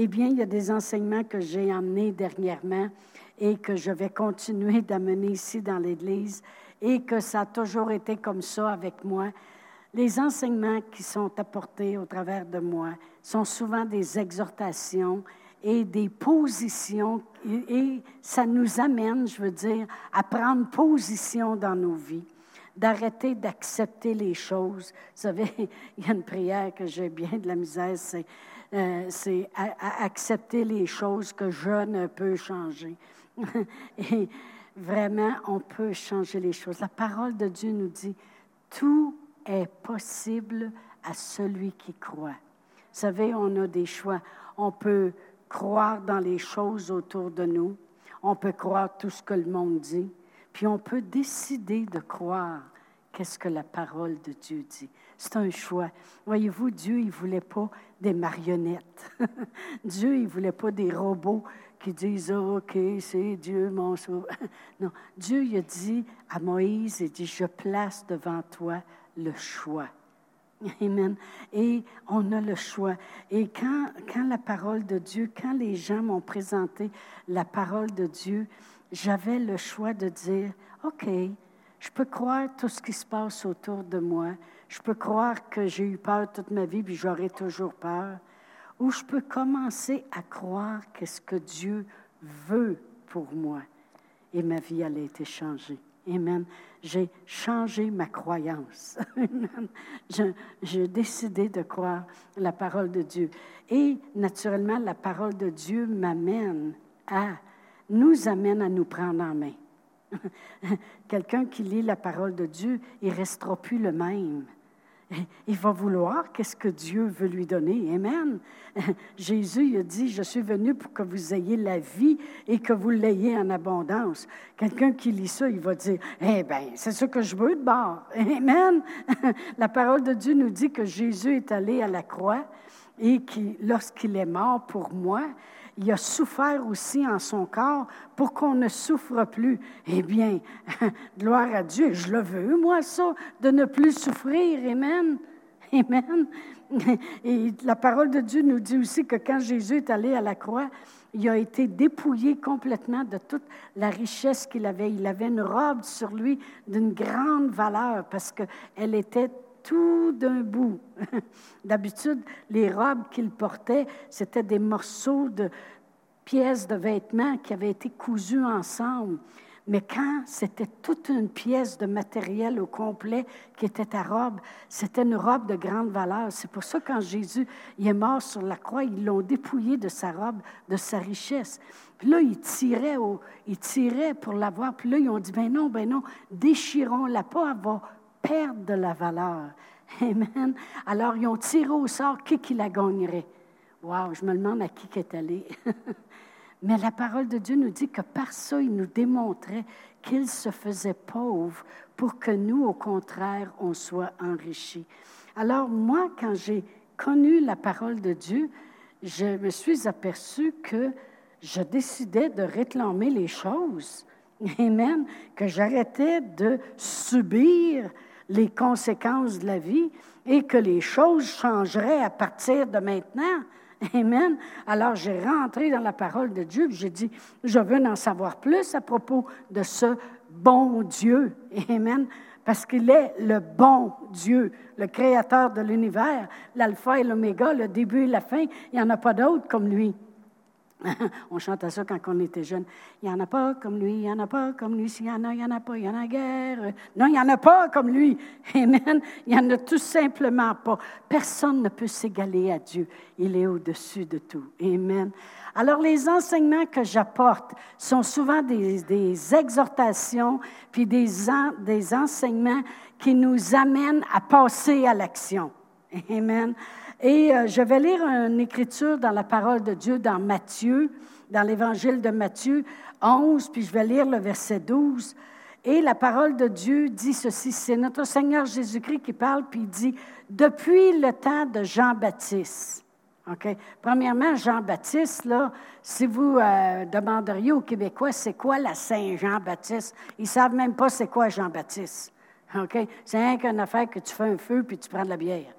Eh bien, il y a des enseignements que j'ai amenés dernièrement et que je vais continuer d'amener ici dans l'Église et que ça a toujours été comme ça avec moi. Les enseignements qui sont apportés au travers de moi sont souvent des exhortations et des positions, et ça nous amène, je veux dire, à prendre position dans nos vies, d'arrêter d'accepter les choses. Vous savez, il y a une prière que j'ai bien de la misère, c'est euh, accepter les choses que je ne peux changer. et vraiment, on peut changer les choses. La parole de Dieu nous dit, tout est possible à celui qui croit. Vous savez, on a des choix. On peut croire dans les choses autour de nous. On peut croire tout ce que le monde dit. Puis on peut décider de croire qu'est-ce que la parole de Dieu dit. C'est un choix. Voyez-vous, Dieu, il ne voulait pas des marionnettes. Dieu, il ne voulait pas des robots qui disent OK, c'est Dieu mon sauveur. Non, Dieu il a dit à Moïse, il dit, je place devant toi le choix. Amen. Et on a le choix. Et quand, quand la parole de Dieu, quand les gens m'ont présenté la parole de Dieu, j'avais le choix de dire, OK, je peux croire tout ce qui se passe autour de moi. Je peux croire que j'ai eu peur toute ma vie, puis j'aurai toujours peur. Ou je peux commencer à croire qu'est-ce que Dieu veut pour moi. Et ma vie, elle a été changée. Amen. J'ai changé ma croyance. J'ai décidé de croire la parole de Dieu. Et naturellement, la parole de Dieu m'amène à, nous amène à nous prendre en main. Quelqu'un qui lit la parole de Dieu, il ne restera plus le même. Il va vouloir qu'est-ce que Dieu veut lui donner. Amen. Jésus a dit, je suis venu pour que vous ayez la vie et que vous l'ayez en abondance. Quelqu'un qui lit ça, il va dire, eh bien, c'est ce que je veux de bord. Amen. La parole de Dieu nous dit que Jésus est allé à la croix et que lorsqu'il est mort pour moi, il a souffert aussi en son corps pour qu'on ne souffre plus. Eh bien, gloire à Dieu, je le veux, moi, ça, de ne plus souffrir. Amen. Amen. Et la parole de Dieu nous dit aussi que quand Jésus est allé à la croix, il a été dépouillé complètement de toute la richesse qu'il avait. Il avait une robe sur lui d'une grande valeur parce qu'elle était tout d'un bout. D'habitude, les robes qu'il portait, c'était des morceaux de pièces de vêtements qui avaient été cousus ensemble. Mais quand c'était toute une pièce de matériel au complet qui était ta robe, c'était une robe de grande valeur. C'est pour ça que quand Jésus il est mort sur la croix, ils l'ont dépouillé de sa robe, de sa richesse. Puis là, ils tiraient, ils tiraient pour l'avoir. Puis là, ils ont dit, ben non, ben non, déchirons-la pas, elle perdre de la valeur. Amen. Alors, ils ont tiré au sort qui qui la gagnerait. Wow, je me demande à qui qui est allé. Mais la parole de Dieu nous dit que par ça, il nous démontrait qu'il se faisait pauvre pour que nous, au contraire, on soit enrichis. Alors moi, quand j'ai connu la parole de Dieu, je me suis aperçu que je décidais de réclamer les choses. Amen. Que j'arrêtais de subir les conséquences de la vie et que les choses changeraient à partir de maintenant. Amen. Alors j'ai rentré dans la parole de Dieu, j'ai dit, je veux en savoir plus à propos de ce bon Dieu. Amen. Parce qu'il est le bon Dieu, le créateur de l'univers, l'alpha et l'oméga, le début et la fin. Il n'y en a pas d'autre comme lui. on chantait ça quand on était jeune. Il n'y en a pas comme lui, il n'y en a pas comme lui. S'il y en a, il n'y en a pas, il y en a guerre. Non, il n'y en a pas comme lui. Amen. Il n'y en a tout simplement pas. Personne ne peut s'égaler à Dieu. Il est au-dessus de tout. Amen. Alors, les enseignements que j'apporte sont souvent des, des exhortations, puis des, des enseignements qui nous amènent à passer à l'action. Amen. Et euh, je vais lire une écriture dans la parole de Dieu dans Matthieu, dans l'évangile de Matthieu 11, puis je vais lire le verset 12. Et la parole de Dieu dit ceci, c'est notre Seigneur Jésus-Christ qui parle, puis il dit, depuis le temps de Jean-Baptiste. OK? Premièrement, Jean-Baptiste, là, si vous euh, demanderiez aux Québécois, c'est quoi la Saint-Jean-Baptiste? Ils ne savent même pas c'est quoi Jean-Baptiste. OK? C'est rien qu'une affaire que tu fais un feu puis tu prends de la bière.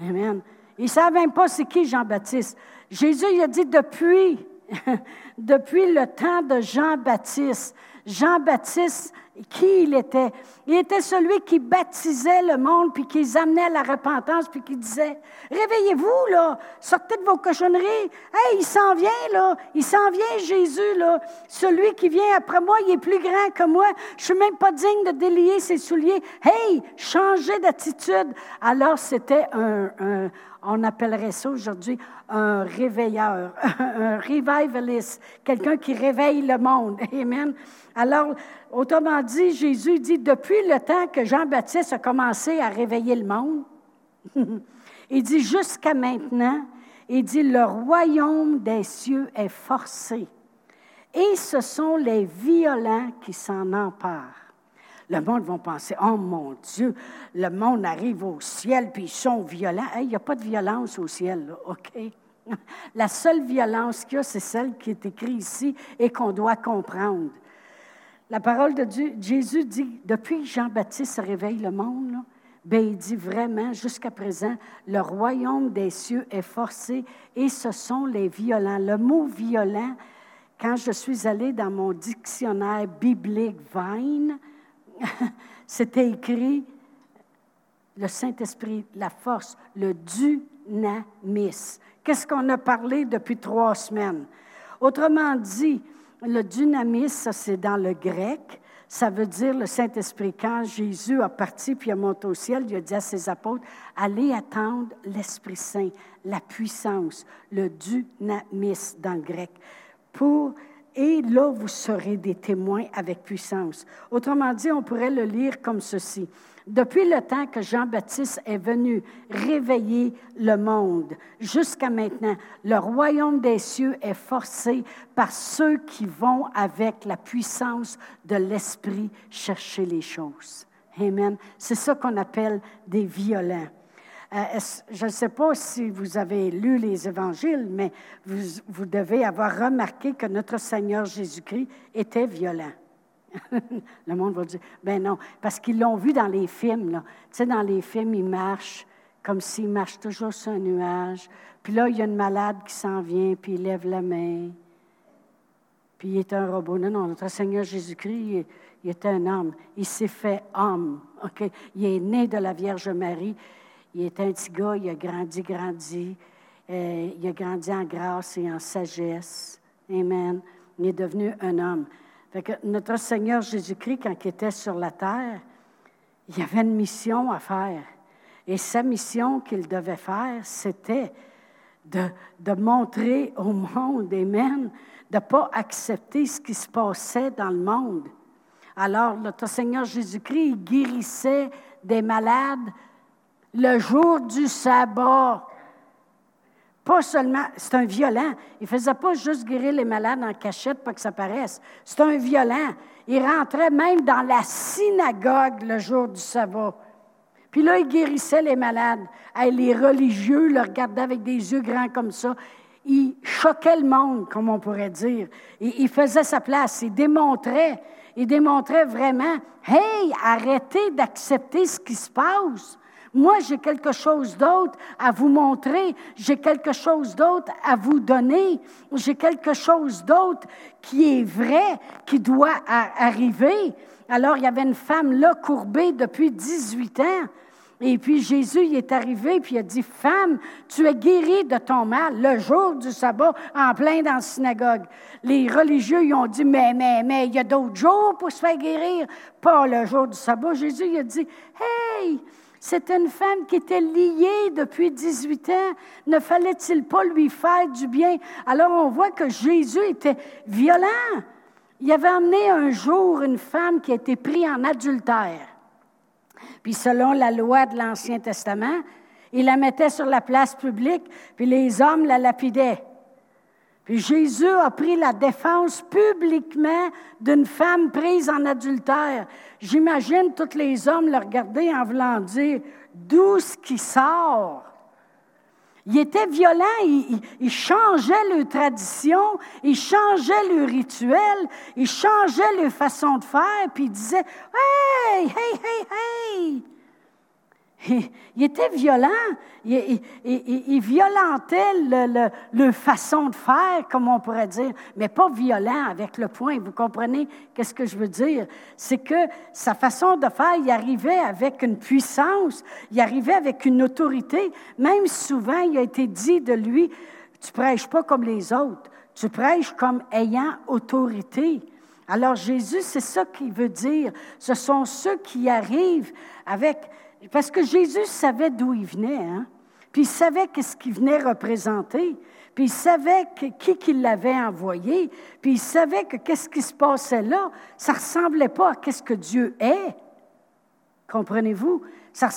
Amen. Ils ne savent même pas c'est qui Jean-Baptiste. Jésus il a dit depuis, depuis le temps de Jean-Baptiste. Jean-Baptiste, qui il était? Il était celui qui baptisait le monde, puis qui les amenait à la repentance, puis qui disait, réveillez-vous, là, sortez de vos cochonneries. Hey, il s'en vient, là, il s'en vient, Jésus, là. Celui qui vient après moi, il est plus grand que moi. Je suis même pas digne de délier ses souliers. Hey, changez d'attitude. Alors, c'était un, un on appellerait ça aujourd'hui un réveilleur, un revivalist, quelqu'un qui réveille le monde. Amen. Alors, autrement dit, Jésus dit, depuis le temps que Jean-Baptiste a commencé à réveiller le monde, il dit jusqu'à maintenant, il dit, le royaume des cieux est forcé. Et ce sont les violents qui s'en emparent. Le monde va penser, oh mon Dieu, le monde arrive au ciel, puis ils sont violents. Il n'y a pas de violence au ciel, OK? La seule violence qu'il y a, c'est celle qui est écrite ici et qu'on doit comprendre. La parole de Dieu, Jésus dit, depuis Jean-Baptiste réveille le monde, ben, il dit vraiment, jusqu'à présent, le royaume des cieux est forcé et ce sont les violents. Le mot violent, quand je suis allée dans mon dictionnaire biblique Vine, c'était écrit le Saint-Esprit, la force, le dynamis. Qu'est-ce qu'on a parlé depuis trois semaines? Autrement dit, le dynamis, ça c'est dans le grec, ça veut dire le Saint-Esprit. Quand Jésus a parti puis a monté au ciel, il a dit à ses apôtres, allez attendre l'Esprit Saint, la puissance, le dynamis dans le grec, pour et là vous serez des témoins avec puissance. Autrement dit, on pourrait le lire comme ceci. Depuis le temps que Jean-Baptiste est venu réveiller le monde jusqu'à maintenant, le royaume des cieux est forcé par ceux qui vont avec la puissance de l'Esprit chercher les choses. Amen. C'est ça qu'on appelle des violents. Euh, je ne sais pas si vous avez lu les évangiles, mais vous, devez avoir remarqué que notre Seigneur Jésus-Christ était violent. le monde va dire, ben non, parce qu'ils l'ont vu dans les films. Tu sais, dans les films, il marche comme s'il marche toujours sur un nuage. Puis là, il y a une malade qui s'en vient, puis il lève la main. Puis il est un robot. Non, non, notre Seigneur Jésus-Christ, il, était un homme. Il s'est fait homme. OK? Il est né de la Vierge Marie. Il est un petit gars, il a grandi, grandi. Euh, il a grandi en grâce et en sagesse. Amen. Il est devenu un homme. Fait que notre Seigneur Jésus-Christ, quand il était sur la terre, il avait une mission à faire. Et sa mission qu'il devait faire, c'était de, de, montrer au monde, Amen, de ne pas accepter ce qui se passait dans le monde. Alors, notre Seigneur Jésus-Christ, il guérissait des malades, le jour du sabbat. Pas seulement, c'est un violent. Il ne faisait pas juste guérir les malades en cachette pour que ça paraisse. C'est un violent. Il rentrait même dans la synagogue le jour du sabbat. Puis là, il guérissait les malades. les religieux le regardaient avec des yeux grands comme ça. Il choquait le monde, comme on pourrait dire. il faisait sa place. Il démontrait, il démontrait vraiment, hey, arrêtez d'accepter ce qui se passe. Moi, j'ai quelque chose d'autre à vous montrer, j'ai quelque chose d'autre à vous donner, j'ai quelque chose d'autre qui est vrai, qui doit arriver. Alors, il y avait une femme là, courbée depuis 18 ans. Et puis Jésus il est arrivé, puis il a dit, Femme, tu es guérie de ton mal le jour du sabbat, en plein dans la synagogue. Les religieux, ils ont dit, mais, mais, mais, il y a d'autres jours pour se faire guérir, pas le jour du sabbat. Jésus, il a dit, Hey, c'était une femme qui était liée depuis 18 ans. Ne fallait-il pas lui faire du bien? Alors on voit que Jésus était violent. Il avait emmené un jour une femme qui a été prise en adultère. Puis selon la loi de l'Ancien Testament, il la mettait sur la place publique, puis les hommes la lapidaient. Puis Jésus a pris la défense publiquement d'une femme prise en adultère. J'imagine tous les hommes le regarder en voulant dire d'où ce qui sort? Il était violent, il, changeait leurs traditions, il changeait le rituel, il changeait leur façon de faire, puis il disait Hey, hey, hey, hey! Il, était violent. Il, violentait le, le, façon de faire, comme on pourrait dire, mais pas violent avec le point. Vous comprenez qu'est-ce que je veux dire? C'est que sa façon de faire, il arrivait avec une puissance, il arrivait avec une autorité. Même souvent, il a été dit de lui, tu prêches pas comme les autres, tu prêches comme ayant autorité. Alors Jésus, c'est ça qu'il veut dire. Ce sont ceux qui arrivent avec parce que Jésus savait d'où il venait, hein? puis il savait qu'est-ce qu'il venait représenter, puis il savait qui qui l'avait envoyé, puis il savait que qu'est-ce qui se passait là, ça ne ressemblait pas à qu'est-ce que Dieu est. Comprenez-vous? Ça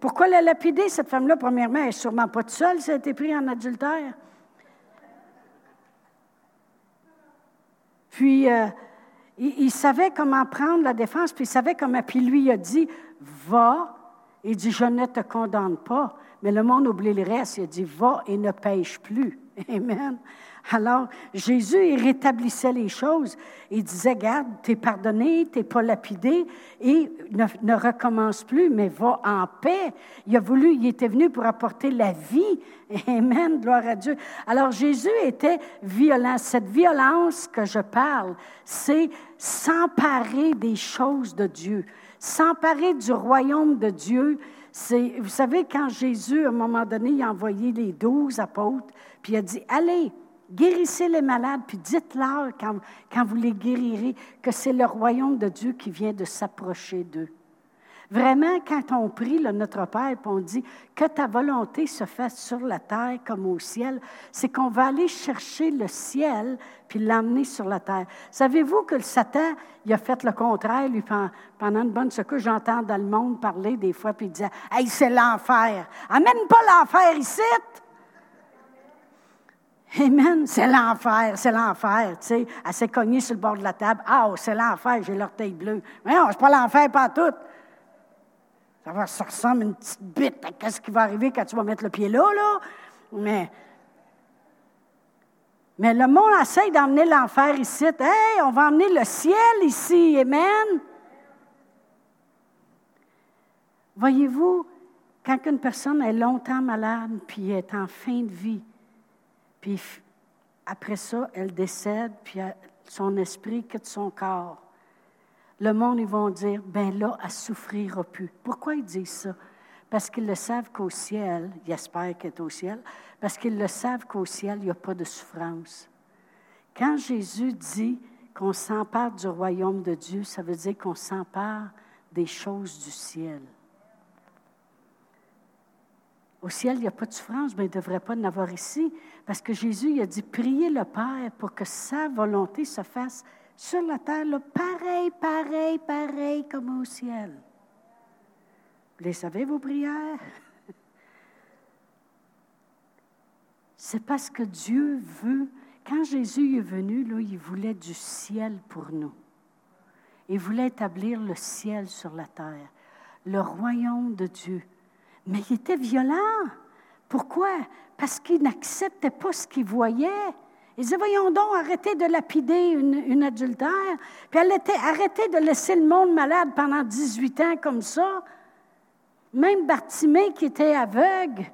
pourquoi la lapider, cette femme-là, premièrement, elle n'est sûrement pas toute seule, ça a été pris en adultère. Puis, euh, il, savait comment prendre la défense, puis il savait comment. Puis lui, il a dit Va. Il dit Je ne te condamne pas. Mais le monde oublie le reste. Il a dit Va et ne pêche plus. Amen. Alors, Jésus, il rétablissait les choses. Il disait, garde, t'es pardonné, t'es pas lapidé, et ne, recommence plus, mais va en paix. Il a voulu, il était venu pour apporter la vie. Amen, gloire à Dieu. Alors, Jésus était violent. Cette violence que je parle, c'est s'emparer des choses de Dieu, s'emparer du royaume de Dieu. C'est, vous savez, quand Jésus, à un moment donné, il a envoyé les douze apôtres, puis il a dit, allez, Guérissez les malades, puis dites-leur quand, quand vous les guérirez que c'est le royaume de Dieu qui vient de s'approcher d'eux. Vraiment, quand on prie le Notre Père, puis on dit que ta volonté se fasse sur la terre comme au ciel, c'est qu'on va aller chercher le ciel puis l'emmener sur la terre. Savez-vous que le Satan, il a fait le contraire, lui, pendant une bonne secours. J'entends dans le monde parler des fois, puis il disait Hey, c'est l'enfer. Amène pas l'enfer ici. Amen. C'est l'enfer, c'est l'enfer. Tu sais, elle s'est cognée sur le bord de la table. Ah, oh, c'est l'enfer, j'ai l'orteil bleu. Mais non, c'est pas l'enfer, pas tout. Ça, va, ça ressemble à une petite bite. Qu'est-ce qui va arriver quand tu vas mettre le pied là, là? Mais, mais le monde essaie d'emmener l'enfer ici. Hey, on va emmener le ciel ici. Amen. Voyez-vous, quand une personne est longtemps malade puis est en fin de vie, puis après ça, elle décède, puis son esprit quitte son corps. Le monde, ils vont dire, ben là, elle souffrira plus. Pourquoi ils disent ça? Parce qu'ils le savent qu'au ciel, ils espèrent qu'elle est au ciel, parce qu'ils le savent qu'au ciel, il n'y a pas de souffrance. Quand Jésus dit qu'on s'empare du royaume de Dieu, ça veut dire qu'on s'empare des choses du ciel. Au ciel, il n'y a pas de souffrance, mais il ne devrait pas en avoir ici. Parce que Jésus il a dit, priez le Père pour que sa volonté se fasse sur la terre, pareil, pareil, pareil comme au ciel. Vous les savez, vos prières? C'est parce que Dieu veut, quand Jésus est venu, là, il voulait du ciel pour nous. Il voulait établir le ciel sur la terre, le royaume de Dieu. Mais il était violent. Pourquoi? Parce qu'il n'acceptait pas ce qu'il voyait. Il disait, voyons donc, arrêtez de lapider une, adultère. Puis elle était, arrêtez de laisser le monde malade pendant 18 ans comme ça. Même Bartimée qui était aveugle.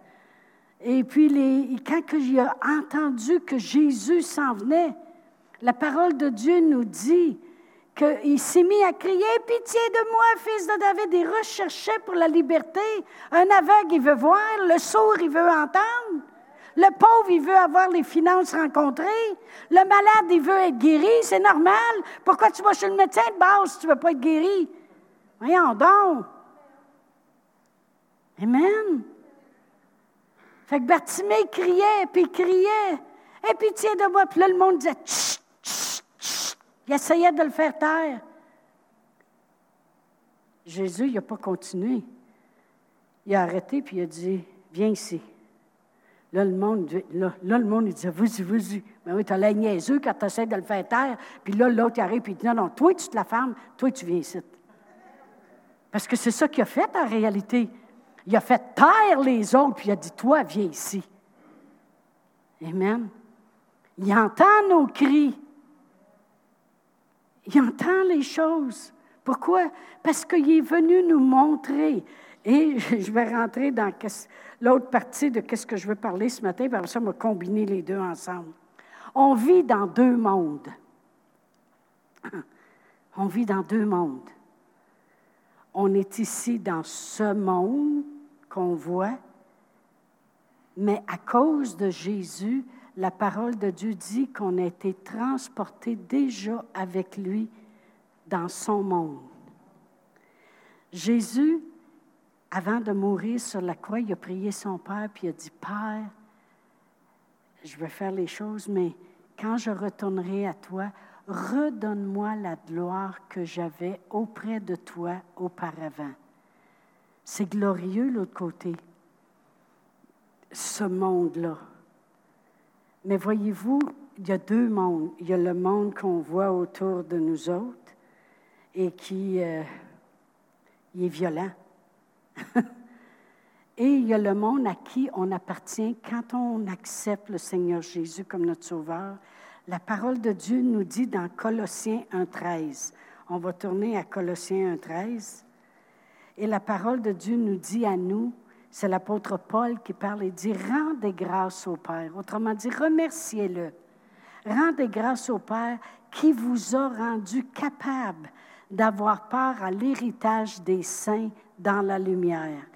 Et puis, les, quand il a entendu que Jésus s'en venait, la parole de Dieu nous dit qu'il s'est mis à crier Pitié de moi, fils de David. Il recherchait pour la liberté. Un aveugle, il veut voir. Le sourd, il veut entendre. Le pauvre, il veut avoir les finances rencontrées. Le malade, il veut être guéri. C'est normal. Pourquoi tu vas chez le médecin de base si tu ne veux pas être guéri? Voyons donc. Amen. Fait que Bartimée criait, puis criait. Et pitié de moi. Puis là, le monde disait il essayait de le faire taire. Jésus, il n'a pas continué. Il a arrêté puis il a dit Viens ici. Là, le monde, là, le monde il disait Vas-y, vas-y. Mais oui, tu as la niaiseux quand tu essaies de le faire taire. Puis là, l'autre arrive puis il dit Non, non, toi, tu te la fermes, toi, tu viens ici. Parce que c'est ça qu'il a fait en réalité. Il a fait taire les autres, puis il a dit Toi, viens ici. Amen. Il entend nos cris. Il entend les choses. Pourquoi? Parce qu'il est venu nous montrer. Et je vais rentrer dans l'autre partie de ce que je veux parler ce matin, par ça, on va combiner les deux ensemble. On vit dans deux mondes. On vit dans deux mondes. On est ici dans ce monde qu'on voit, mais à cause de Jésus, la parole de Dieu dit qu'on a été transporté déjà avec lui dans son monde. Jésus, avant de mourir sur la croix, il a prié son Père, puis il a dit, Père, je vais faire les choses, mais quand je retournerai à toi, redonne-moi la gloire que j'avais auprès de toi auparavant. C'est glorieux l'autre côté, ce monde-là. Mais voyez-vous, il y a deux mondes. Il y a le monde qu'on voit autour de nous autres et qui euh, est violent. et il y a le monde à qui on appartient quand on accepte le Seigneur Jésus comme notre Sauveur. La parole de Dieu nous dit dans Colossiens 1.13, on va tourner à Colossiens 1.13, et la parole de Dieu nous dit à nous, c'est l'apôtre Paul qui parle et dit, rendez grâce au Père. Autrement dit, remerciez-le. Rendez grâce au Père qui vous a rendu capable d'avoir part à l'héritage des saints dans la lumière.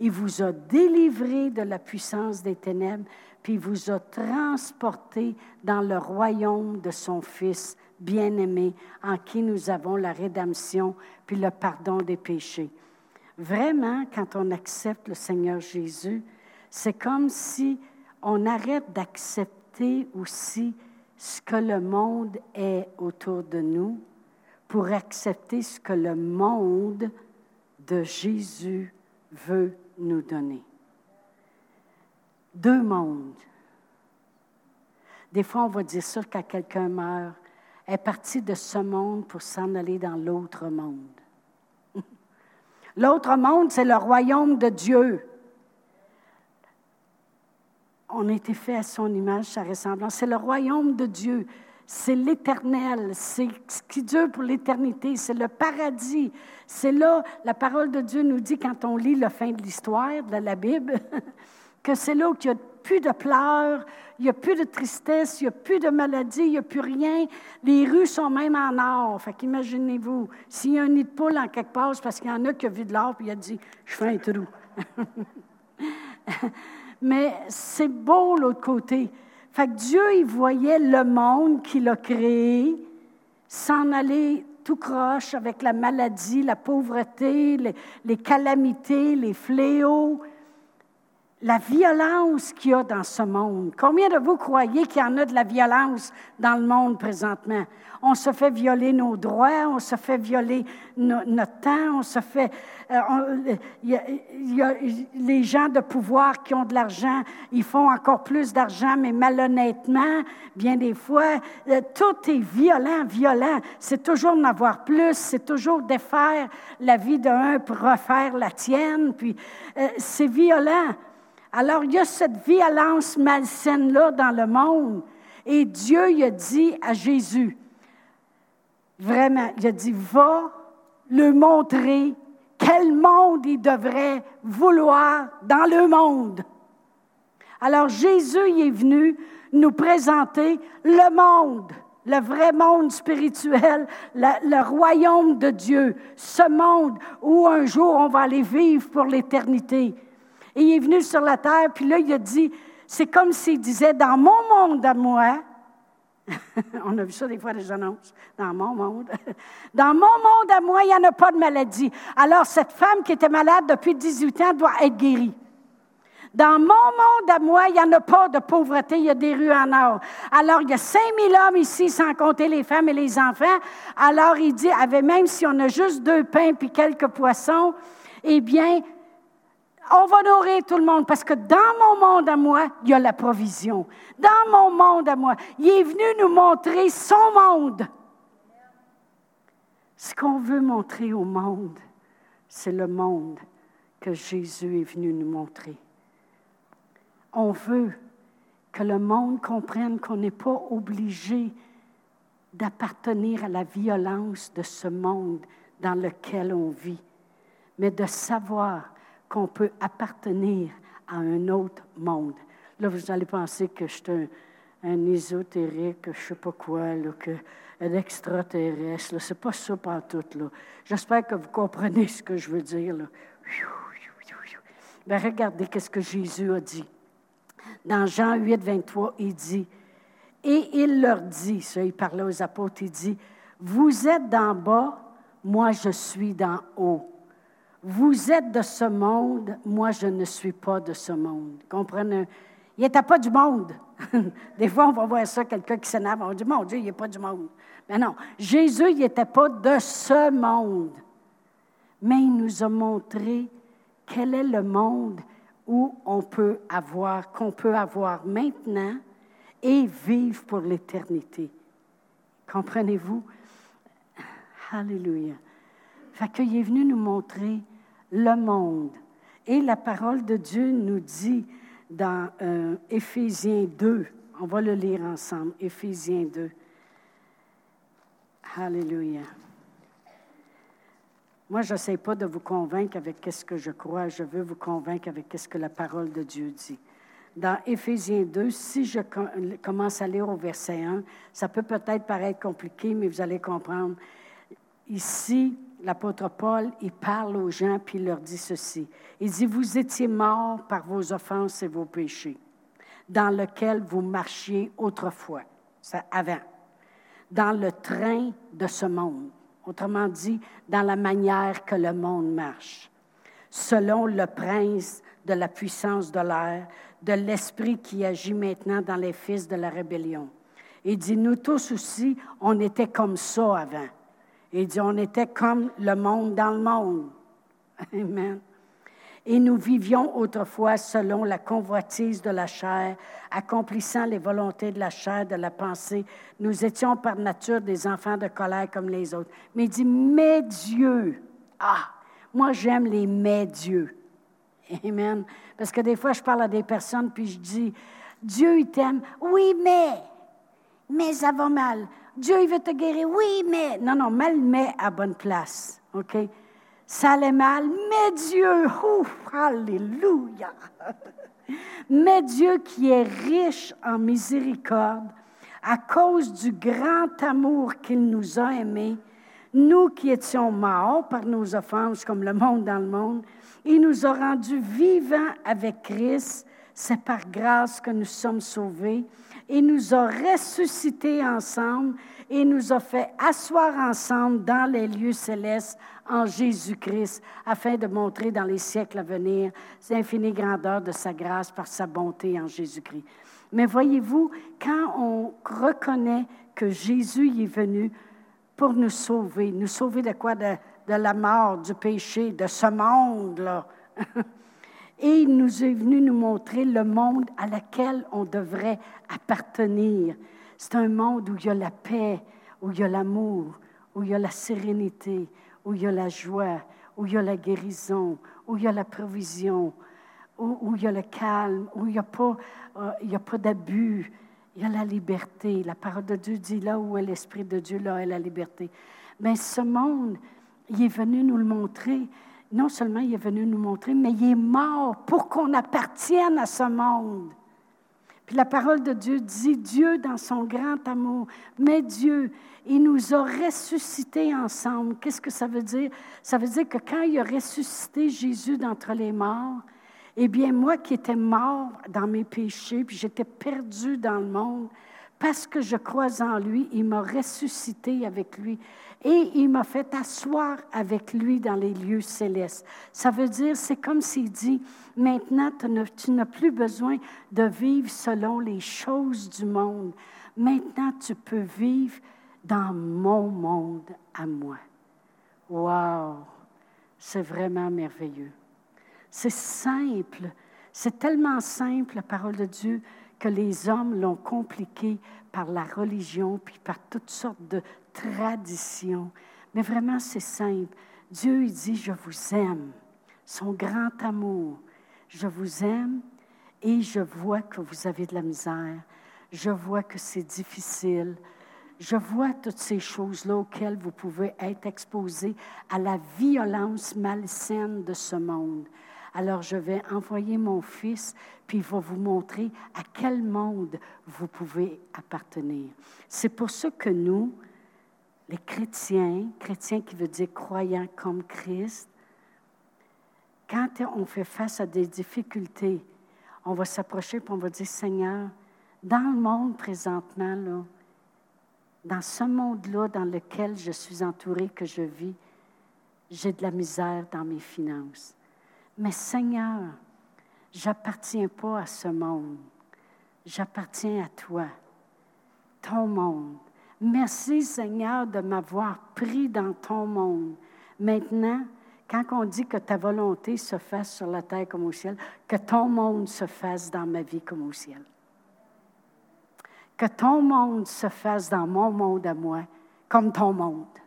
Il vous a délivré de la puissance des ténèbres, puis vous a transporté dans le royaume de son Fils bien-aimé, en qui nous avons la rédemption, puis le pardon des péchés. Vraiment, quand on accepte le Seigneur Jésus, c'est comme si on arrête d'accepter aussi ce que le monde est autour de nous pour accepter ce que le monde de Jésus veut nous donner. Deux mondes. Des fois, on va dire ça quand quelqu'un meurt, est parti de ce monde pour s'en aller dans l'autre monde. L'autre monde, c'est le royaume de Dieu. On a été fait à son image, sa ressemblance. C'est le royaume de Dieu. C'est l'éternel. C'est ce qui dure pour l'éternité. C'est le paradis. C'est là, la parole de Dieu nous dit, quand on lit la fin de l'histoire de la Bible, que c'est là où il n'y a plus de pleurs, il n'y a plus de tristesse, il n'y a plus de maladie, il n'y a plus rien. Les rues sont même en or. Fait qu'imaginez-vous, s'il y a un nid de poule en quelque part, parce qu'il y en a qui a vu de l'or et il a dit Je fais un trou. Mais c'est beau l'autre côté. Fait que Dieu, il voyait le monde qu'il a créé s'en aller tout croche avec la maladie, la pauvreté, les calamités, les fléaux la violence qu'il y a dans ce monde. Combien de vous croyez qu'il y en a de la violence dans le monde présentement? On se fait violer nos droits, on se fait violer notre temps, on se fait... Euh, il, y a, les gens de pouvoir qui ont de l'argent, ils font encore plus d'argent, mais malhonnêtement, bien des fois, euh, tout est violent, violent. C'est toujours en avoir plus, c'est toujours défaire la vie d'un pour refaire la tienne, puis euh, c'est violent. Alors, il y a cette violence malsaine-là dans le monde. Et Dieu, il a dit à Jésus, vraiment, il a dit, va le montrer quel monde il devrait vouloir dans le monde. Alors, Jésus il est venu nous présenter le monde, le vrai monde spirituel, le royaume de Dieu, ce monde où un jour on va aller vivre pour l'éternité. Et il est venu sur la terre, puis là, il a dit, c'est comme s'il disait, dans mon monde à moi, on a vu ça des fois, les annonces, dans mon monde, dans mon monde à moi, il n'y en a pas de maladie. Alors, cette femme qui était malade depuis 18 ans doit être guérie. Dans mon monde à moi, il n'y en a pas de pauvreté, il y a des rues en or. Alors, il y a 5000 hommes ici, sans compter les femmes et les enfants. Alors, il dit, même si on a juste deux pains puis quelques poissons, eh bien, on va nourrir tout le monde parce que dans mon monde à moi, il y a la provision. Dans mon monde à moi, il est venu nous montrer son monde. Ce qu'on veut montrer au monde, c'est le monde que Jésus est venu nous montrer. On veut que le monde comprenne qu'on n'est pas obligé d'appartenir à la violence de ce monde dans lequel on vit, mais de savoir qu'on peut appartenir à un autre monde. Là, vous allez penser que je suis un, un ésotérique, je ne sais pas quoi, là, que, un extraterrestre. Ce n'est pas ça tout. Là. J'espère que vous comprenez ce que je veux dire. Là. Ben, regardez qu'est-ce que Jésus a dit. Dans Jean 8, 23, il dit, et il leur dit, ça, il parlait aux apôtres, il dit, vous êtes d'en bas, moi je suis d'en haut. Vous êtes de ce monde, moi je ne suis pas de ce monde. Comprenez? Il n'était pas du monde. Des fois, on va voir ça, quelqu'un qui s'énerve, on dit, mon Dieu, il n'est pas du monde. Mais non, Jésus, il n'était pas de ce monde. Mais il nous a montré quel est le monde où on peut avoir, qu'on peut avoir maintenant et vivre pour l'éternité. Comprenez-vous? Alléluia. Fait qu'il est venu nous montrer le monde. Et la parole de Dieu nous dit dans euh, Éphésiens 2, on va le lire ensemble, Éphésiens 2. Alléluia. Moi, je n'essaie pas de vous convaincre avec ce que je crois, je veux vous convaincre avec ce que la parole de Dieu dit. Dans Éphésiens 2, si je commence à lire au verset 1, ça peut peut-être paraître compliqué, mais vous allez comprendre. Ici, l'apôtre Paul, il parle aux gens, puis il leur dit ceci. Il dit, vous étiez morts par vos offenses et vos péchés, dans lesquels vous marchiez autrefois, ça, avant, dans le train de ce monde. Autrement dit, dans la manière que le monde marche, selon le prince de la puissance de l'air, de l'esprit qui agit maintenant dans les fils de la rébellion. Il dit, nous tous aussi, on était comme ça avant. Il dit, on était comme le monde dans le monde. Amen. Et nous vivions autrefois selon la convoitise de la chair, accomplissant les volontés de la chair, de la pensée. Nous étions par nature des enfants de colère comme les autres. Mais il dit, mais Dieu. Ah, moi j'aime les mais Dieu. Amen. Parce que des fois, je parle à des personnes, puis je dis, Dieu, il t'aime. Oui, mais. Mais ça va mal. Dieu, il veut te guérir. Oui, mais. Non, non, mal, mais à bonne place. OK? Ça allait mal, mais Dieu, ouf, alléluia. Mais Dieu qui est riche en miséricorde, à cause du grand amour qu'il nous a aimés, nous qui étions morts par nos offenses comme le monde dans le monde, il nous a rendus vivants avec Christ. C'est par grâce que nous sommes sauvés. Il nous a ressuscités ensemble et nous a fait asseoir ensemble dans les lieux célestes en Jésus-Christ, afin de montrer dans les siècles à venir l'infinie grandeur de sa grâce par sa bonté en Jésus-Christ. Mais voyez-vous, quand on reconnaît que Jésus est venu pour nous sauver, nous sauver de quoi? De, de la mort, du péché, de ce monde-là. Et il nous est venu nous montrer le monde à lequel on devrait appartenir. C'est un monde où il y a la paix, où il y a l'amour, où il y a la sérénité, où il y a la joie, où il y a la guérison, où il y a la provision, où, il y a le calme, où il n'y a euh, pas d'abus, il y a la liberté. La parole de Dieu dit là où est l'Esprit de Dieu, là est la liberté. Mais ce monde, il est venu nous le montrer. Non seulement il est venu nous montrer, mais il est mort pour qu'on appartienne à ce monde. Puis la parole de Dieu dit, Dieu dans son grand amour, mais Dieu, il nous a ressuscités ensemble. Qu'est-ce que ça veut dire? Ça veut dire que quand il a ressuscité Jésus d'entre les morts, eh bien, moi qui étais mort dans mes péchés, puis j'étais perdu dans le monde, parce que je crois en lui, il m'a ressuscité avec lui et il m'a fait asseoir avec lui dans les lieux célestes. Ça veut dire, c'est comme s'il dit, maintenant tu n'as plus besoin de vivre selon les choses du monde. Maintenant tu peux vivre dans mon monde à moi. Wow! C'est vraiment merveilleux. C'est simple. C'est tellement simple, la parole de Dieu, que les hommes l'ont compliqué par la religion, puis par toutes sortes de traditions. Mais vraiment, c'est simple. Dieu, il dit, je vous aime. Son grand amour. Je vous aime et je vois que vous avez de la misère. Je vois que c'est difficile. Je vois toutes ces choses-là auxquelles vous pouvez être exposés à la violence malsaine de ce monde. Alors je vais envoyer mon fils, puis il va vous montrer à quel monde vous pouvez appartenir. C'est pour ça que nous, les chrétiens, chrétiens qui veut dire croyants comme Christ, quand on fait face à des difficultés, on va s'approcher et on va dire, Seigneur, dans le monde présentement, dans ce monde-là dans lequel je suis entouré, que je vis, j'ai de la misère dans mes finances. Mais Seigneur, j'appartiens pas à ce monde. J'appartiens à toi, ton monde. Merci Seigneur de m'avoir pris dans ton monde. Maintenant, quand on dit que ta volonté se fasse sur la terre comme au ciel, que ton monde se fasse dans ma vie comme au ciel. Que ton monde se fasse dans mon monde à moi, comme ton monde.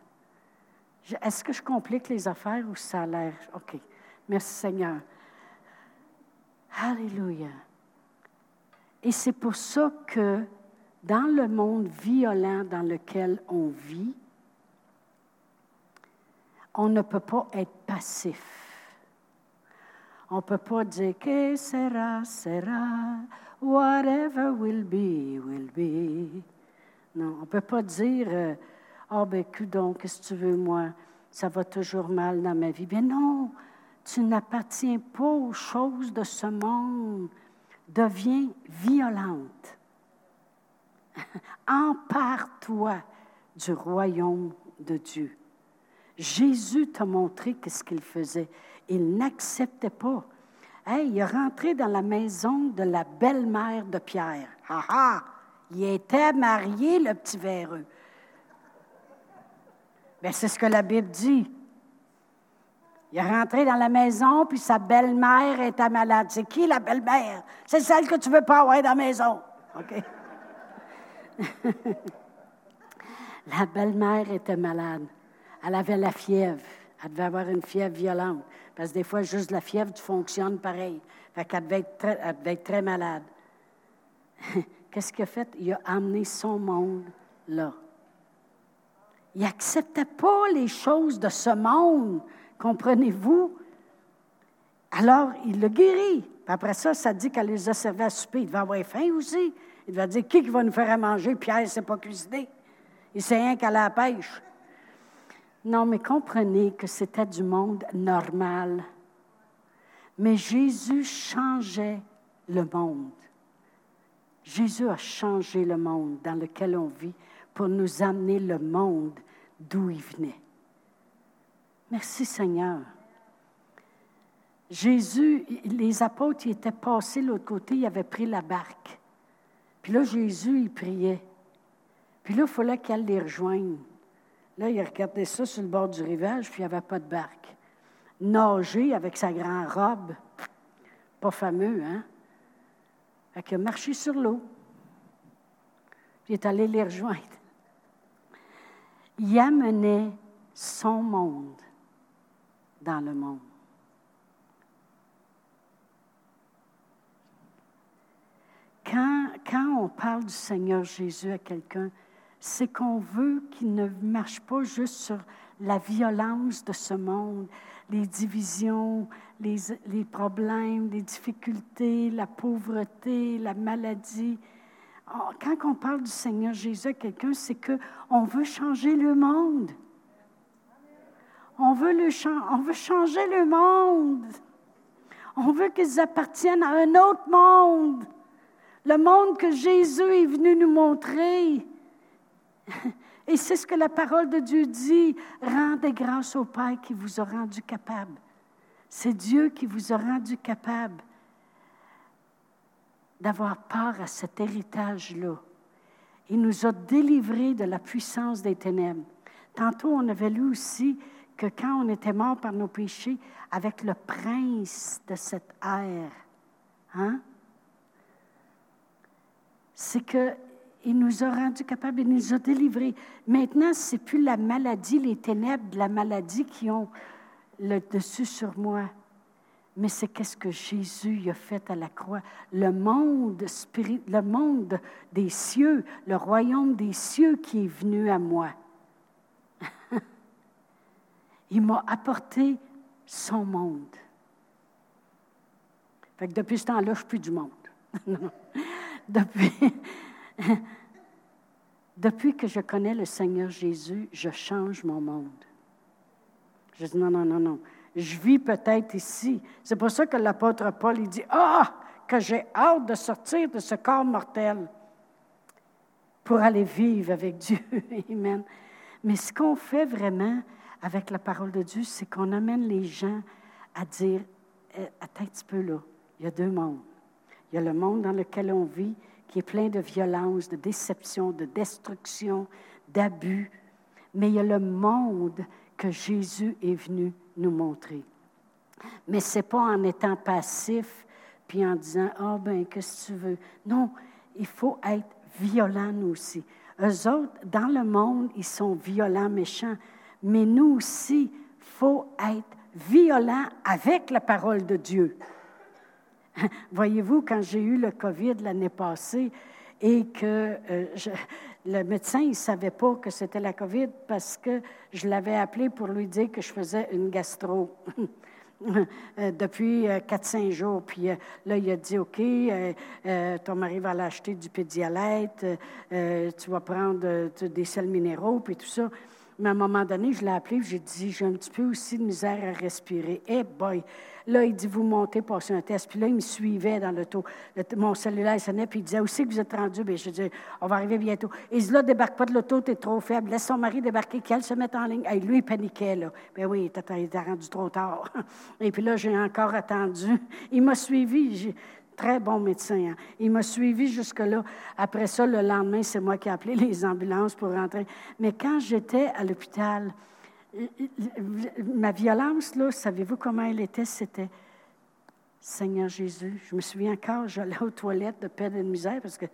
Est-ce que je complique les affaires ou ça a l'air? OK. Merci Seigneur. Alléluia. Et c'est pour ça que dans le monde violent dans lequel on vit, on ne peut pas être passif. On ne peut pas dire que sera, sera, whatever will be, will be. Non, on ne peut pas dire, oh, ben, donc, qu'est-ce que tu veux, moi, ça va toujours mal dans ma vie. Bien non, tu n'appartiens pas aux choses de ce monde. Deviens violente. Empare-toi du royaume de Dieu. Jésus t'a montré qu'est-ce qu'il faisait. Il n'acceptait pas. il est rentré dans la maison de la belle-mère de Pierre. Ah ah! Il était marié, le petit véreux. Mais ben, c'est ce que la Bible dit. Il est rentré dans la maison, puis sa belle-mère était malade. C'est qui la belle-mère? C'est celle que tu veux pas avoir dans la maison. OK? la belle-mère était malade. Elle avait la fièvre. Elle devait avoir une fièvre violente. Parce que des fois, juste la fièvre, tu fonctionnes pareil. Fait qu'elle elle devait être très malade. Qu'est-ce qu'il a fait? Il a amené son monde là. Il n'acceptait pas les choses de ce monde. Comprenez-vous? Alors, il le guérit. après ça, ça dit qu'elle les a servis à souper. Il devait avoir faim aussi. Il devait dire qui va nous faire à manger? Pierre ne s'est pas cuisiné. Il sait rien qu'à la pêche. Non, mais comprenez que c'était du monde normal. Mais Jésus changeait le monde. Jésus a changé le monde dans lequel on vit pour nous amener le monde d'où il venait. Merci Seigneur. Jésus, les apôtres, ils étaient passés de l'autre côté, ils avaient pris la barque. Puis là, Jésus, il priait. Puis là, il fallait qu'elle les rejoigne. Là, il regardait ça sur le bord du rivage, puis il n'y avait pas de barque. Nager avec sa grande robe, pas fameux, hein? Fait qu'il a marché sur l'eau. Puis il est allé les rejoindre. Il amenait son monde dans le monde. Quand, quand on parle du Seigneur Jésus à quelqu'un, c'est qu'on veut qu'il ne marche pas juste sur la violence de ce monde, les divisions, les, les, problèmes, les difficultés, la pauvreté, la maladie. Oh, quand on parle du Seigneur Jésus à quelqu'un, c'est qu'on veut changer le monde. On veut, le, on veut changer le monde. On veut qu'ils appartiennent à un autre monde. Le monde que Jésus est venu nous montrer. Et c'est ce que la parole de Dieu dit. Rendez grâce au Père qui vous a rendu capable. C'est Dieu qui vous a rendu capable d'avoir part à cet héritage-là. Il nous a délivrés de la puissance des ténèbres. Tantôt, on avait lu aussi que quand on était mort par nos péchés, avec le prince de cette ère, hein? c'est que il nous a rendus capables, il nous a délivrés. Maintenant, ce n'est plus la maladie, les ténèbres de la maladie qui ont le dessus sur moi. mais c'est qu'est-ce que Jésus a fait à la croix. Le monde, spirit, le monde des cieux, le royaume des cieux qui est venu à moi. Il m'a apporté son monde. Fait que depuis ce temps-là, je suis plus du monde. depuis, depuis que je connais le Seigneur Jésus, je change mon monde. Je dis non, non, non, non. Je vis peut-être ici. C'est pour ça que l'apôtre Paul, il dit, ah, que j'ai hâte de sortir de ce corps mortel pour aller vivre avec Dieu. Amen. Mais ce qu'on fait vraiment avec la parole de Dieu, c'est qu'on amène les gens à dire, eh, attends un petit peu là, il y a deux mondes. Il y a le monde dans lequel on vit qui est plein de violence, de déception, de destruction, d'abus. Mais il y a le monde que Jésus est venu nous montrer. Mais ce n'est pas en étant passif puis en disant Ah, oh, ben, qu'est-ce que tu veux? Non, il faut être violent, nous aussi. Eux autres, dans le monde, ils sont violents, méchants. Mais nous aussi, faut être violents avec la parole de Dieu. Voyez-vous, quand j'ai eu le COVID l'année passée et que euh, le médecin, ne savait pas que c'était la COVID parce que je l'avais appelé pour lui dire que je faisais une gastro. Euh, depuis 4-5 euh, jours. Puis là, il a dit, OK, ton mari va l'acheter du pédialyte, tu vas prendre des sels minéraux, puis tout ça. Mais à un moment donné, je l'ai appelé, j'ai dit, j'ai un petit peu aussi de misère à respirer. Eh boy! Là, il dit, vous montez, passez un test. Puis là, il me suivait dans l'auto. Mon cellulaire sonnait, puis il disait, où que vous êtes rendu? Bien, je dis, on va arriver bientôt. Il dit, là, débarque pas de l'auto, tu es trop faible. Laisse son mari débarquer, qu'elle se mette en ligne. Et lui, il paniquait, là. Ben oui, il était rendu trop tard. Et puis là, j'ai encore attendu. Il m'a suivi. Très bon médecin. Hein. Il m'a suivi jusque-là. Après ça, le lendemain, c'est moi qui ai appelé les ambulances pour rentrer. Mais quand j'étais à l'hôpital, ma violence, là, savez-vous comment elle était? C'était Seigneur Jésus. Je me souviens encore, j'allais aux toilettes de peine et de misère parce que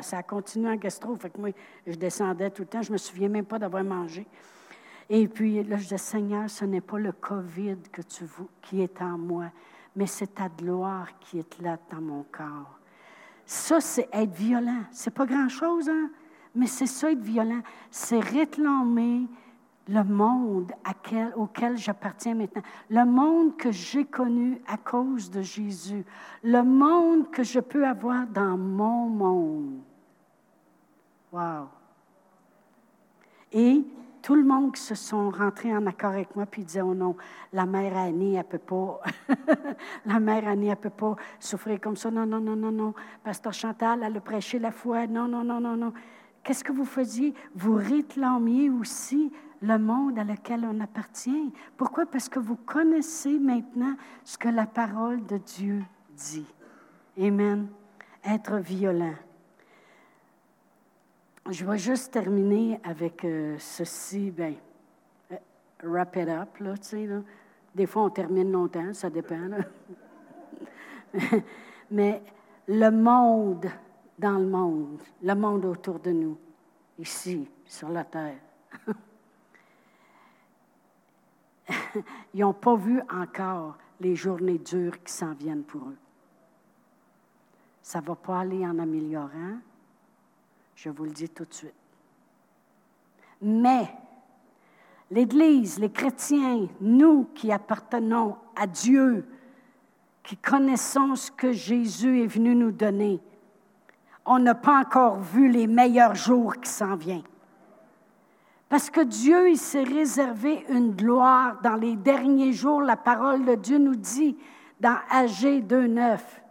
ça a continué en gastro. Fait que moi, je descendais tout le temps. Je me souviens même pas d'avoir mangé. Et puis là, je disais, Seigneur, ce n'est pas le COVID que tu, qui est en moi, mais c'est ta gloire qui est là dans mon corps. Ça, c'est être violent. C'est pas grand-chose, hein? Mais c'est ça, être violent. C'est réclamer le monde auquel j'appartiens maintenant, le monde que j'ai connu à cause de Jésus, le monde que je peux avoir dans mon monde. Wow! Et tout le monde qui se sont rentrés en accord avec moi, puis disaient, oh non, la mère Annie, elle peut pas, la mère Annie, elle peut pas souffrir comme ça. Non, non, non, non, non. Pasteur Chantal, elle a prêché la foi. Non, non, non, non, non. Qu'est-ce que vous faisiez? Vous réclamiez aussi le monde à lequel on appartient. Pourquoi? Parce que vous connaissez maintenant ce que la parole de Dieu dit. Amen. Être violent. Je vais juste terminer avec euh, ceci. Ben, euh, wrap it up, là, tu sais. Là. Des fois, on termine longtemps, ça dépend. Mais le monde dans le monde, le monde autour de nous, ici, sur la terre. Ils n'ont pas vu encore les journées dures qui s'en viennent pour eux. Ça ne va pas aller en améliorant, je vous le dis tout de suite. Mais l'Église, les chrétiens, nous qui appartenons à Dieu, qui connaissons ce que Jésus est venu nous donner, on n'a pas encore vu les meilleurs jours qui s'en viennent. Parce que Dieu, il s'est réservé une gloire dans les derniers jours. La parole de Dieu nous dit dans AG 2.9, je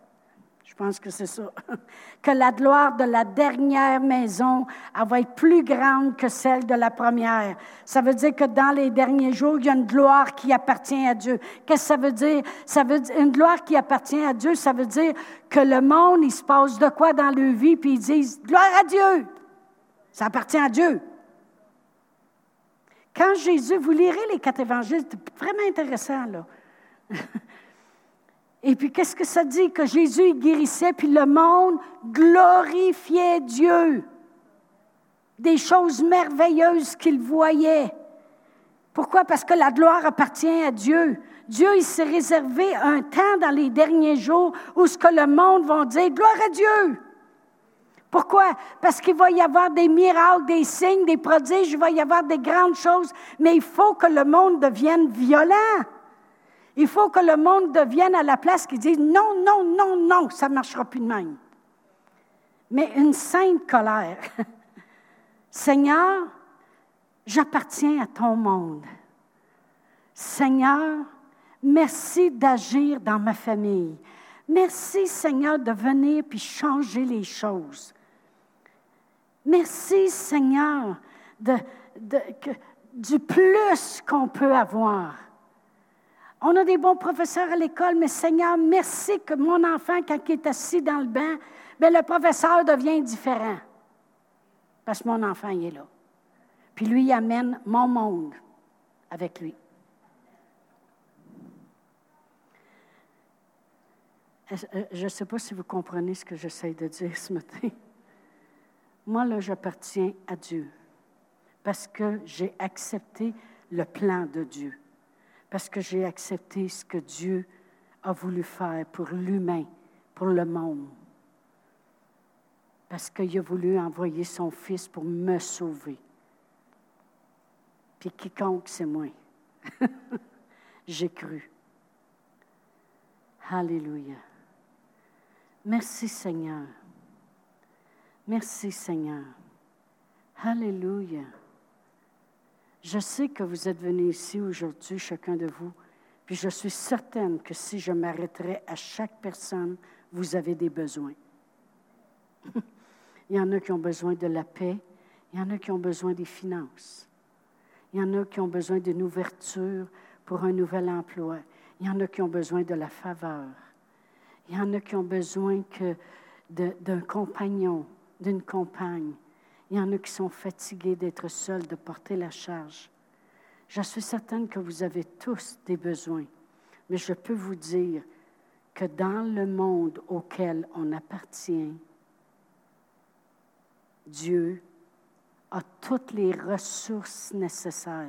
pense que c'est ça, que la gloire de la dernière maison va être plus grande que celle de la première. Ça veut dire que dans les derniers jours, il y a une gloire qui appartient à Dieu. Qu'est-ce que ça veut dire? Ça veut dire une gloire qui appartient à Dieu, ça veut dire que le monde, il se passe de quoi dans leur vie, puis ils disent, gloire à Dieu. Ça appartient à Dieu. Quand Jésus, vous lirez les quatre évangiles, c'est vraiment intéressant, là. Et puis, qu'est-ce que ça dit? Que Jésus guérissait, puis le monde glorifiait Dieu. Des choses merveilleuses qu'il voyait. Pourquoi? Parce que la gloire appartient à Dieu. Dieu, il s'est réservé un temps dans les derniers jours où ce que le monde va dire, gloire à Dieu. Pourquoi? Parce qu'il va y avoir des miracles, des signes, des prodiges, il va y avoir des grandes choses, mais il faut que le monde devienne violent. Il faut que le monde devienne à la place qui dit non, non, non, non, ça ne marchera plus de même. Mais une sainte colère. Seigneur, j'appartiens à ton monde. Seigneur, merci d'agir dans ma famille. Merci, Seigneur, de venir puis changer les choses. Merci, Seigneur, du plus qu'on peut avoir. On a des bons professeurs à l'école, mais Seigneur, merci que mon enfant, quand il est assis dans le banc, bien, le professeur devient différent. Parce que mon enfant, il est là. Puis lui, amène mon monde avec lui. Euh, je ne sais pas si vous comprenez ce que j'essaie de dire ce matin. Moi, là, j'appartiens à Dieu parce que j'ai accepté le plan de Dieu, parce que j'ai accepté ce que Dieu a voulu faire pour l'humain, pour le monde, parce qu'il a voulu envoyer son Fils pour me sauver. Puis quiconque, c'est moi. j'ai cru. Alléluia. Merci Seigneur. Merci Seigneur. Alléluia. Je sais que vous êtes venus ici aujourd'hui, chacun de vous, puis je suis certaine que si je m'arrêterais à chaque personne, vous avez des besoins. il y en a qui ont besoin de la paix, il y en a qui ont besoin des finances, il y en a qui ont besoin d'une ouverture pour un nouvel emploi, il y en a qui ont besoin de la faveur. Il y en a qui ont besoin que d'un compagnon, d'une compagne. Il y en a qui sont fatigués d'être seuls, de porter la charge. Je suis certaine que vous avez tous des besoins, mais je peux vous dire que dans le monde auquel on appartient, Dieu a toutes les ressources nécessaires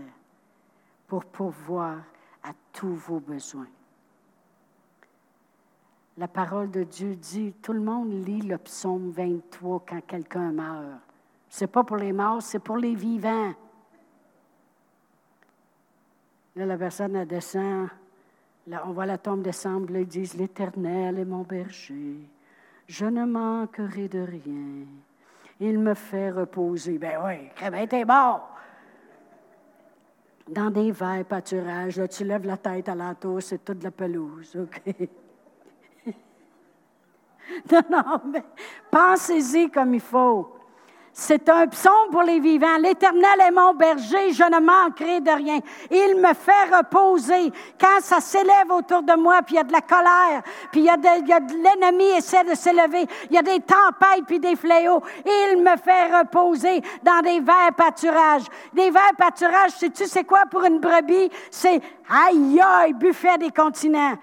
pour pourvoir à tous vos besoins. La parole de Dieu dit, tout le monde lit le psaume 23 quand quelqu'un meurt. C'est pas pour les morts, c'est pour les vivants. Là, la personne descend, là, on voit la tombe descendre, ils disent, l'Éternel est mon berger, je ne manquerai de rien. Il me fait reposer. Ben oui, t'es mort. Dans des verts pâturages, tu lèves la tête à l'entour, c'est toute la pelouse, OK? Non, non, mais pensez-y comme il faut. C'est un psaume pour les vivants. L'Éternel est mon berger, je ne manquerai de rien. Il me fait reposer. Quand ça s'élève autour de moi, puis il y a de la colère, puis il y a de, l'ennemi essaie de s'élever, il y a des tempêtes puis des fléaux, il me fait reposer dans des verts pâturages. Des verts pâturages, sais-tu c'est quoi pour une brebis? C'est aïe aïe, buffet des continents.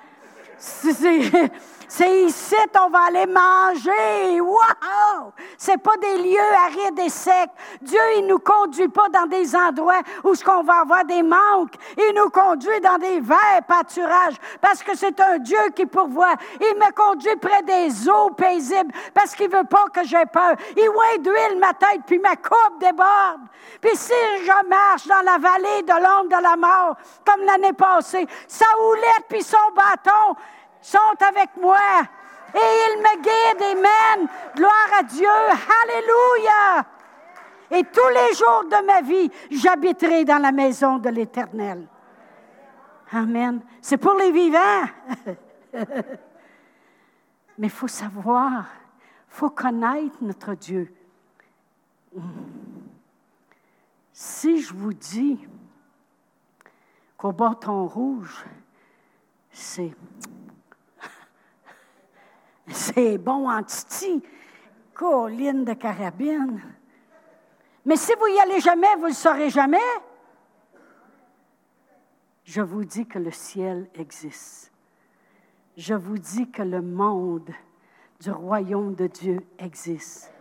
C'est c'est ici qu'on va aller manger. Wow! C'est pas des lieux arides et secs. Dieu, il nous conduit pas dans des endroits où ce qu'on va avoir des manques. Il nous conduit dans des verts pâturages parce que c'est un Dieu qui pourvoit. Il me conduit près des eaux paisibles parce qu'il veut pas que j'aie peur. Il oint d'huile ma tête puis ma coupe déborde. Puis si je marche dans la vallée de l'ombre de la mort, comme l'année passée, sa houlette puis son bâton, sont avec moi. Et ils me guident Amen. Gloire à Dieu. Alléluia. Et tous les jours de ma vie, j'habiterai dans la maison de l'Éternel. Amen. C'est pour les vivants. Mais il faut savoir, il faut connaître notre Dieu. Si je vous dis qu'au bâton rouge, c'est c'est bon en titi. Colline de carabine. Mais si vous y allez jamais, vous ne le saurez jamais. Je vous dis que le ciel existe. Je vous dis que le monde du royaume de Dieu existe.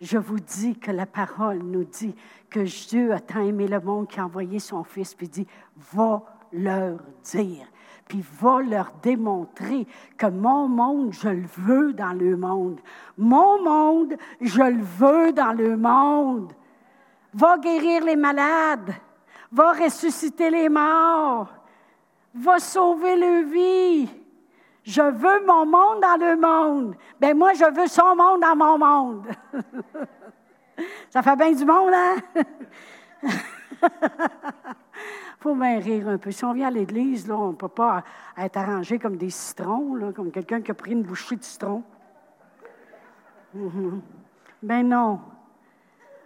Je vous dis que la parole nous dit que Dieu a tant aimé le monde qu'il a envoyé son Fils, puis dit, va leur dire. Puis va leur démontrer que mon monde, je le veux dans le monde. Mon monde, je le veux dans le monde. Va guérir les malades. Va ressusciter les morts. Va sauver le vie. Je veux mon monde dans le monde. Ben moi, je veux son monde dans mon monde. Ça fait bien du monde, hein? faut bien rire un peu. Si on vient à l'église, on ne peut pas être arrangé comme des citrons, comme quelqu'un qui a pris une bouchée de citron. Mhm. Ben non.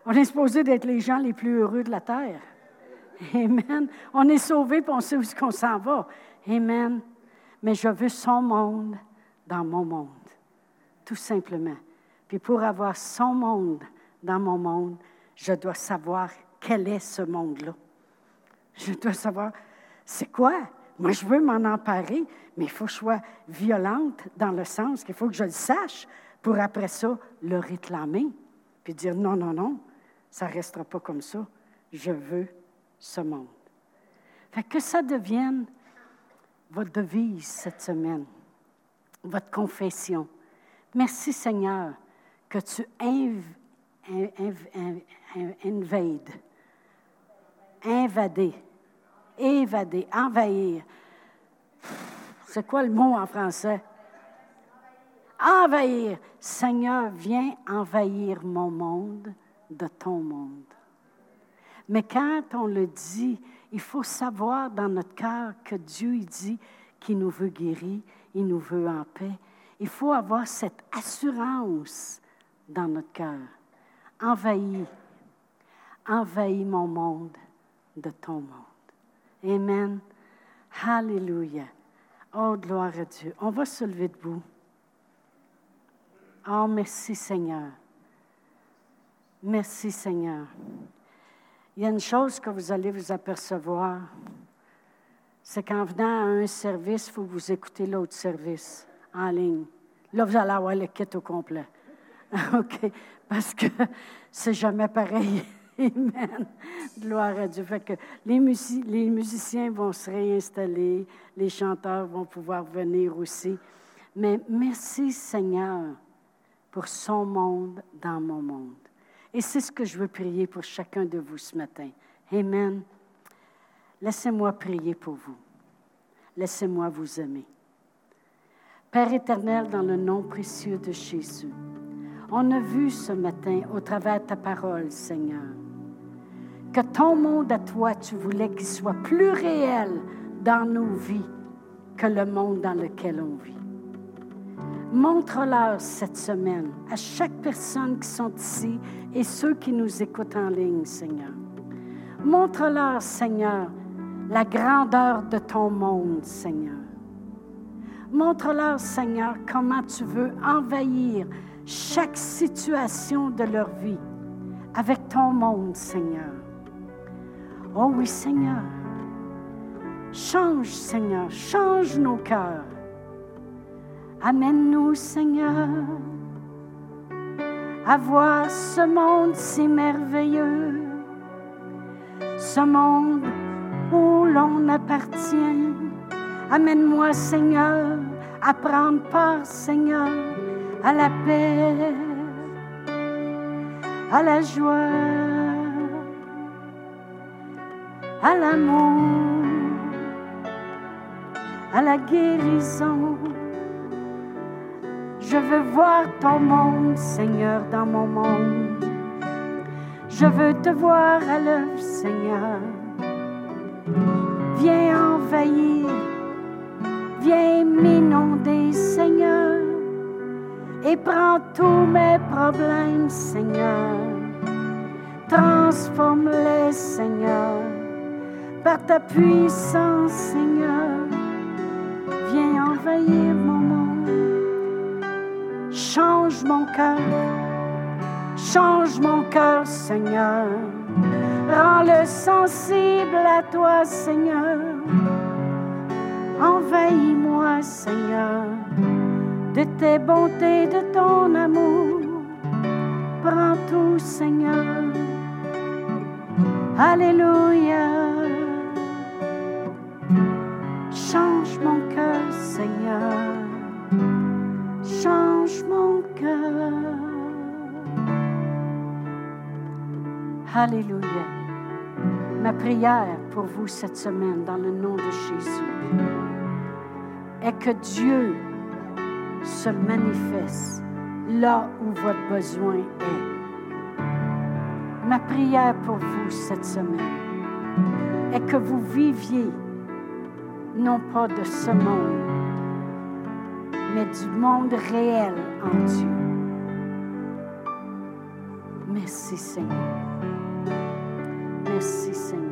On est supposé d'être les gens les plus heureux de la terre. Amen. On est sauvés et on sait où est-ce qu'on s'en va. Amen. Mais je veux son monde dans mon monde. Tout simplement. Puis pour avoir son monde dans mon monde, je dois savoir quel est ce monde-là. Je dois savoir, c'est quoi? Moi, je veux m'en emparer, mais il faut que je sois violente dans le sens qu'il faut que je le sache pour après ça le réclamer, puis dire non, non, non, ça ne restera pas comme ça. Je veux ce monde. Fait que ça devienne votre devise cette semaine, votre confession. Merci Seigneur que tu invades invader, évader, envahir. C'est quoi le mot en français? Envahir. Seigneur, viens envahir mon monde de ton monde. Mais quand on le dit, il faut savoir dans notre cœur que Dieu il dit qu'il nous veut guérir, il nous veut en paix. Il faut avoir cette assurance dans notre cœur. Envahis, envahis mon monde de ton monde. Amen. Alléluia. Oh, gloire à Dieu. On va se lever debout. Oh, merci Seigneur. Merci Seigneur. Il y a une chose que vous allez vous apercevoir, c'est qu'en venant à un service, il faut vous écoutez l'autre service en ligne. Là, vous allez avoir le kit au complet. OK? Parce que c'est jamais pareil. Amen. Gloire à Dieu. Que les, les musiciens vont se réinstaller, les chanteurs vont pouvoir venir aussi. Mais merci Seigneur pour son monde dans mon monde. Et c'est ce que je veux prier pour chacun de vous ce matin. Amen. Laissez-moi prier pour vous. Laissez-moi vous aimer. Père éternel, dans le nom précieux de Jésus, on a vu ce matin au travers de ta parole, Seigneur, que ton monde à toi, tu voulais qu'il soit plus réel dans nos vies que le monde dans lequel on vit. Montre-leur cette semaine à chaque personne qui sont ici et ceux qui nous écoutent en ligne, Seigneur. Montre-leur, Seigneur, la grandeur de ton monde, Seigneur. Montre-leur, Seigneur, comment tu veux envahir chaque situation de leur vie avec ton monde, Seigneur. Oh oui, Seigneur. Change, Seigneur, change nos cœurs. Amène-nous, Seigneur, à voir ce monde si merveilleux, ce monde où l'on appartient. Amène-moi, Seigneur, à prendre part, Seigneur, à la paix, à la joie à l'amour, à la guérison. Je veux voir ton monde, Seigneur, dans mon monde. Je veux te voir à l'œuvre, Seigneur. Viens envahir, viens m'inonder, Seigneur, et prends tous mes problèmes, Seigneur. Transforme-les, Seigneur ta puissance, Seigneur. Viens envahir mon monde. Change mon cœur. Change mon cœur, Seigneur. Rends-le sensible à toi, Seigneur. Envahis-moi, Seigneur, de tes bontés, de ton amour. Prends tout, Seigneur. Alléluia. Change mon cœur, Seigneur. Change mon cœur. Alléluia. Ma prière pour vous cette semaine, dans le nom de Jésus, est que Dieu se manifeste là où votre besoin est. Ma prière pour vous cette semaine est que vous viviez non pas de ce monde, mais du monde réel en Dieu. Merci Seigneur. Merci Seigneur.